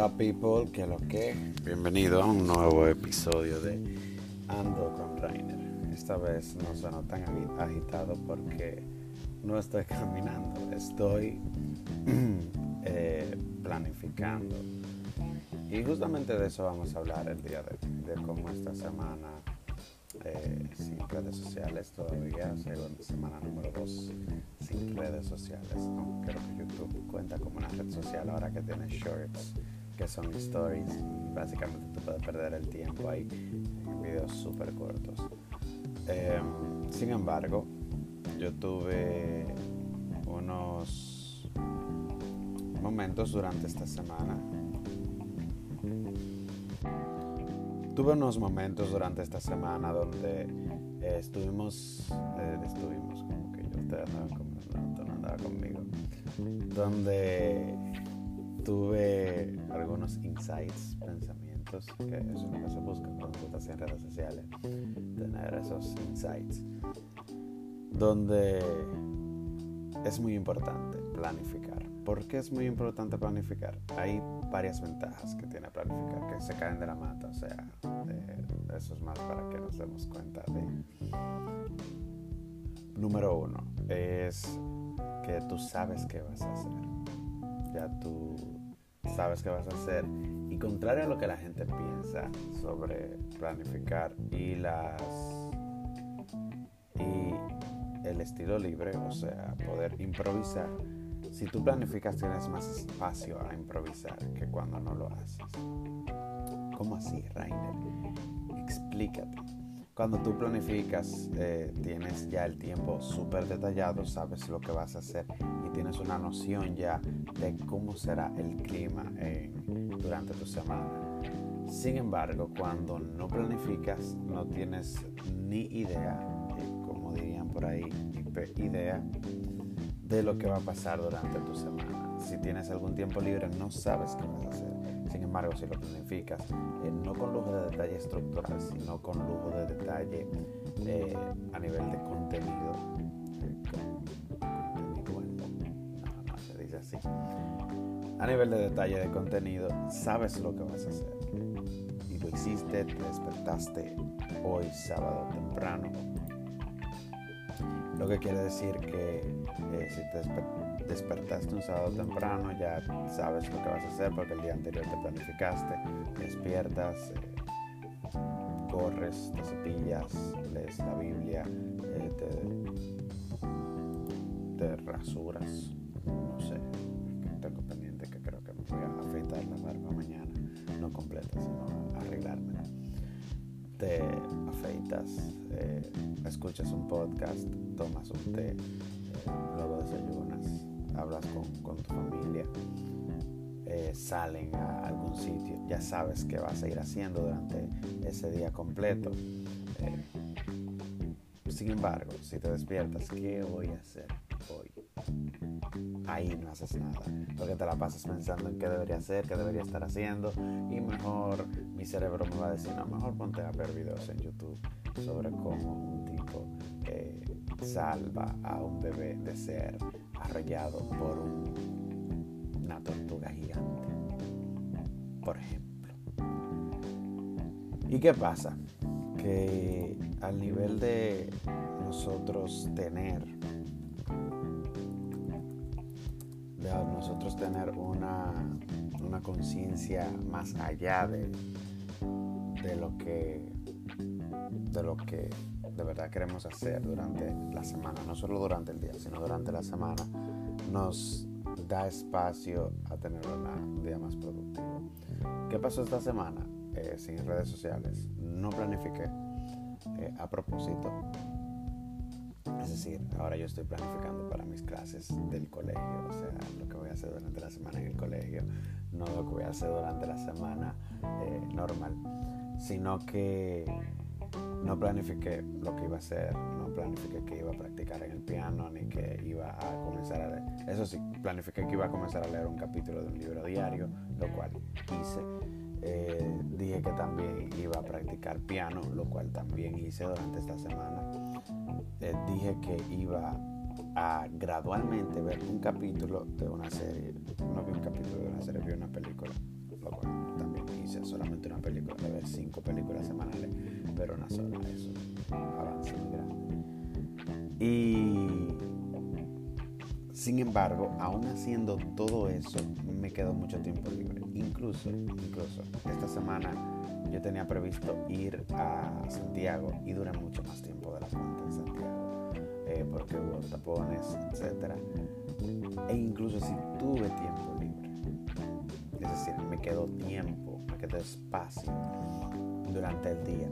up people? ¿Qué lo que? Bienvenido a un nuevo episodio de Ando con Rainer. Esta vez no sueno tan agitado porque no estoy caminando, estoy eh, planificando. Y justamente de eso vamos a hablar el día de hoy, de cómo esta semana eh, sin redes sociales todavía, según semana número 2 sin redes sociales. Aunque creo que YouTube cuenta como una red social ahora que tiene shorts, que son stories, y básicamente tú puedes perder el tiempo ahí. En videos súper cortos. Em, sin embargo, yo tuve unos momentos durante esta semana. Tuve unos momentos durante esta semana donde eh, estuvimos, eh, estuvimos como que yo, usted andaba, conmigo, donde tuve algunos insights, pensamientos, que es lo que se busca cuando tú estás en redes sociales, tener esos insights, donde es muy importante planificar. ¿Por qué es muy importante planificar? Hay varias ventajas que tiene planificar, que se caen de la mata, o sea, eh, eso es más para que nos demos cuenta de... Número uno es que tú sabes qué vas a hacer. Ya tú sabes qué vas a hacer. Y contrario a lo que la gente piensa sobre planificar y las y el estilo libre, o sea, poder improvisar. Si tú planificas tienes más espacio a improvisar que cuando no lo haces. ¿Cómo así, Rainer? Explícate. Cuando tú planificas, eh, tienes ya el tiempo súper detallado, sabes lo que vas a hacer y tienes una noción ya de cómo será el clima durante tu semana. Sin embargo, cuando no planificas, no tienes ni idea, eh, como dirían por ahí, ni idea de lo que va a pasar durante tu semana. Si tienes algún tiempo libre, no sabes qué vas a hacer. Embargo, si lo planificas, eh, no con lujo de detalle estructural, sino con lujo de detalle eh, a nivel de contenido, se dice así. A nivel de detalle de contenido, sabes lo que vas a hacer. Y lo hiciste, te despertaste hoy sábado temprano. Lo que quiere decir que eh, si te despertaste un sábado temprano, ya sabes lo que vas a hacer porque el día anterior te planificaste, despiertas, eh, corres, te cepillas, lees la Biblia, eh, te, rasuras, no sé, tengo pendiente que creo que me voy a afeitar la barba mañana, no completa, sino arreglármela. Te afeitas, escuchas un podcast, tomas un té, tu familia, eh, salen a algún sitio, ya sabes qué vas a ir haciendo durante ese día completo. Eh, sin embargo, si te despiertas, ¿qué voy a hacer hoy? Ahí no haces nada, porque te la pasas pensando en qué debería hacer, qué debería estar haciendo, y mejor mi cerebro me va a decir, no, mejor ponte a ver videos en YouTube sobre cómo un tipo eh, salva a un bebé de ser arrollado por una tortuga gigante, por ejemplo. ¿Y qué pasa? Que al nivel de nosotros tener, de nosotros tener una, una conciencia más allá de, de lo que de lo que de verdad queremos hacer durante la semana, no solo durante el día, sino durante la semana, nos da espacio a tener un día más productivo. ¿Qué pasó esta semana? Eh, sin redes sociales. No planifiqué eh, a propósito. Es decir, ahora yo estoy planificando para mis clases del colegio, o sea, lo que voy a hacer durante la semana en el colegio, no lo que voy a hacer durante la semana eh, normal, sino que no planifiqué lo que iba a hacer, no planifiqué que iba a practicar en el piano, ni que iba a comenzar a leer. Eso sí, planifiqué que iba a comenzar a leer un capítulo de un libro diario, lo cual hice. Eh, dije que también iba a practicar piano, lo cual también hice durante esta semana. Eh, dije que iba a gradualmente ver un capítulo de una serie. No vi un capítulo de una serie, vi una película. lo también hice solamente una película, de ver cinco películas semanales, pero una sola, eso, avance muy grande. Y sin embargo, aún haciendo todo eso, me quedó mucho tiempo libre. Incluso, incluso, esta semana yo tenía previsto ir a Santiago y duré mucho más tiempo de la cuenta en Santiago, eh, porque hubo tapones, etc. E incluso si tuve tiempo libre, es decir, me quedó tiempo, quedó espacio durante el día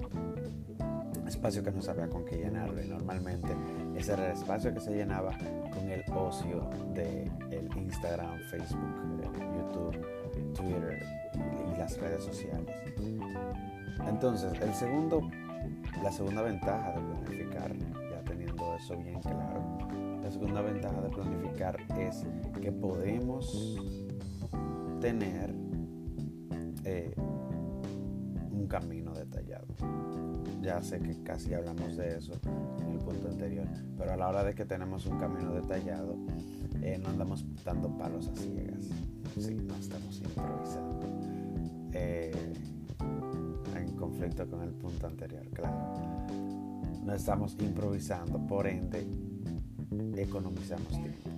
espacio que no sabía con qué llenarlo y normalmente ese era el espacio que se llenaba con el ocio de el Instagram, Facebook, YouTube, Twitter y, las redes sociales. Entonces, el segundo, la segunda ventaja de planificar, ya teniendo eso bien claro, la segunda ventaja de planificar es que podemos tener eh, un camino detallado ya sé que casi hablamos de eso en el punto anterior, pero a la hora de que tenemos un camino detallado, eh, no andamos dando palos a ciegas, no estamos improvisando. Eh, en conflicto con el punto anterior, claro. No estamos improvisando, por ende, economizamos tiempo.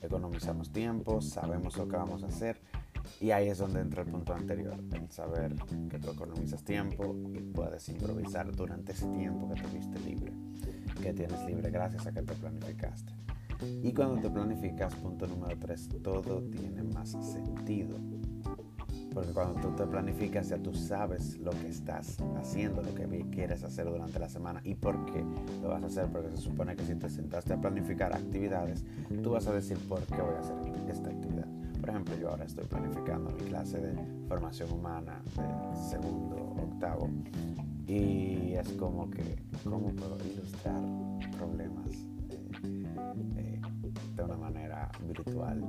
Economizamos tiempo, sabemos lo que vamos a hacer y ahí es donde entra el punto anterior, el saber que tú economizas tiempo y puedes improvisar durante ese tiempo que tuviste libre, que tienes libre gracias a que te planificaste. Y cuando te planificas, punto número 3, todo tiene más sentido. Porque cuando tú te planificas ya tú sabes lo que estás haciendo, lo que quieres hacer durante la semana y por qué lo vas a hacer. Porque se supone que si te sentaste a planificar actividades, tú vas a decir por qué voy a hacer esta actividad. Por ejemplo, yo ahora estoy planificando mi clase de formación humana de segundo, octavo, y es como que, ¿cómo puedo ilustrar problemas eh, de una manera virtual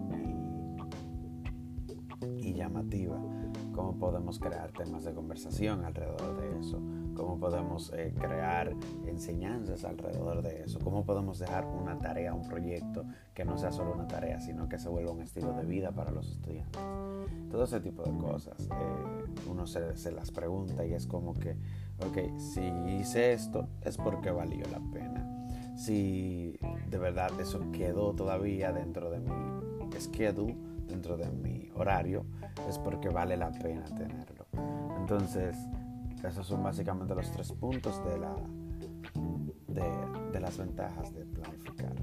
y llamativa? ¿Cómo podemos crear temas de conversación alrededor de eso? Cómo podemos eh, crear enseñanzas alrededor de eso, cómo podemos dejar una tarea, un proyecto que no sea solo una tarea, sino que se vuelva un estilo de vida para los estudiantes. Todo ese tipo de cosas, eh, uno se, se, las pregunta y es como que, ok, si hice esto es porque valió la pena. Si de verdad eso quedó todavía dentro de mi schedule, dentro de mi horario, es porque vale la pena tenerlo. Entonces, esos son básicamente los tres puntos de, la, de, las ventajas de planificar.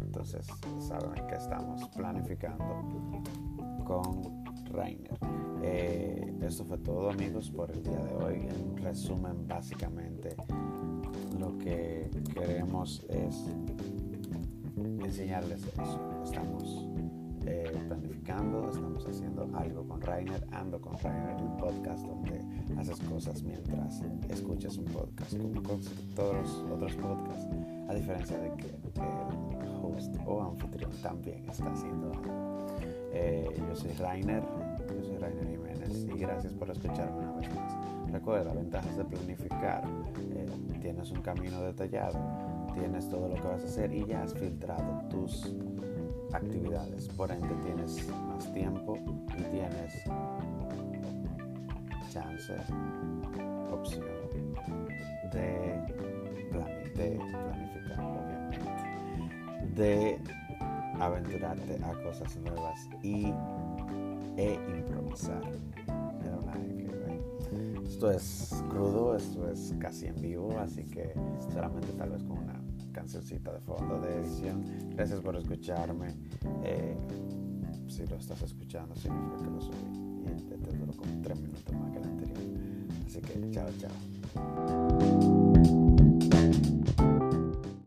Entonces, saben que estamos planificando con Rainer. Eh, esto fue todo amigos por el día de hoy. En resumen, básicamente lo que queremos es enseñarles eso. Estamos estamos haciendo algo con Rainer, ando con Rainer, el podcast donde haces cosas mientras escuchas un podcast, como con todos los otros podcasts, a diferencia de que el host o anfitrión también está haciendo algo. Eh, yo soy Rainer, yo soy Rainer Jiménez y gracias por escucharme una vez más. Recuerda, ventajas de planificar, eh, tienes un camino detallado, tienes todo lo que vas a hacer y ya has filtrado tus actividades. Por ende tienes más tiempo y tienes chance, opción de, planificar, obviamente, de aventurarte a cosas nuevas y e improvisar. Esto es crudo, esto es casi en vivo, así que solamente tal vez con una cancioncita de fondo de edición. Gracias por escucharme. Eh, si lo estás escuchando, significa que lo subí. Y te, te duró como tres minutos más que el anterior. Así que chao, chao.